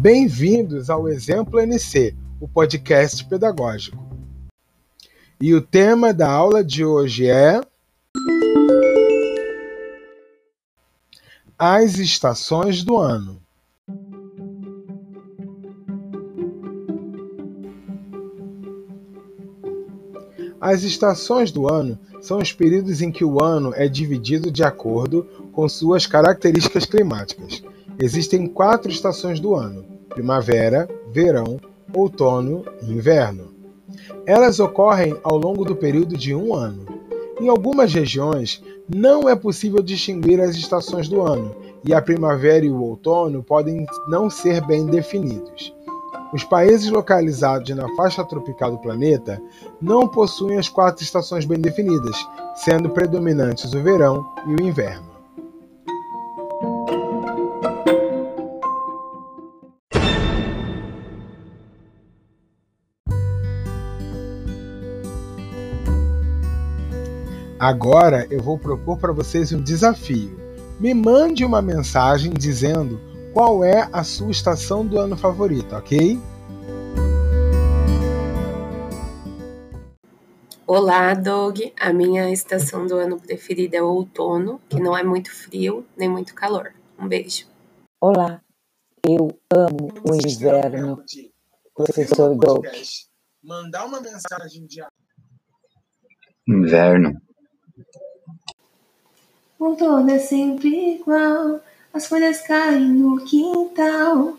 Bem-vindos ao Exemplo NC, o podcast pedagógico. E o tema da aula de hoje é. As estações do ano. As estações do ano são os períodos em que o ano é dividido de acordo com suas características climáticas. Existem quatro estações do ano: primavera, verão, outono e inverno. Elas ocorrem ao longo do período de um ano. Em algumas regiões, não é possível distinguir as estações do ano, e a primavera e o outono podem não ser bem definidos. Os países localizados na faixa tropical do planeta não possuem as quatro estações bem definidas, sendo predominantes o verão e o inverno. Agora eu vou propor para vocês um desafio. Me mande uma mensagem dizendo qual é a sua estação do ano favorita, ok? Olá, Doug. A minha estação do ano preferida é o outono, que não é muito frio nem muito calor. Um beijo. Olá, eu amo o inverno, professor Doug. Mandar uma mensagem de inverno. Outono é sempre igual as folhas caem no quintal.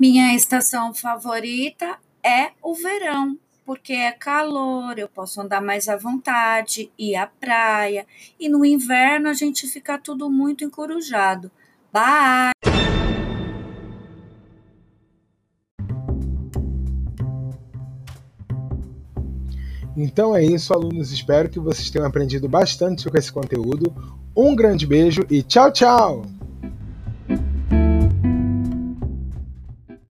Minha estação favorita é o verão, porque é calor, eu posso andar mais à vontade, ir à praia. E no inverno a gente fica tudo muito encorujado. Bye! Então é isso, alunos. Espero que vocês tenham aprendido bastante com esse conteúdo. Um grande beijo e tchau, tchau!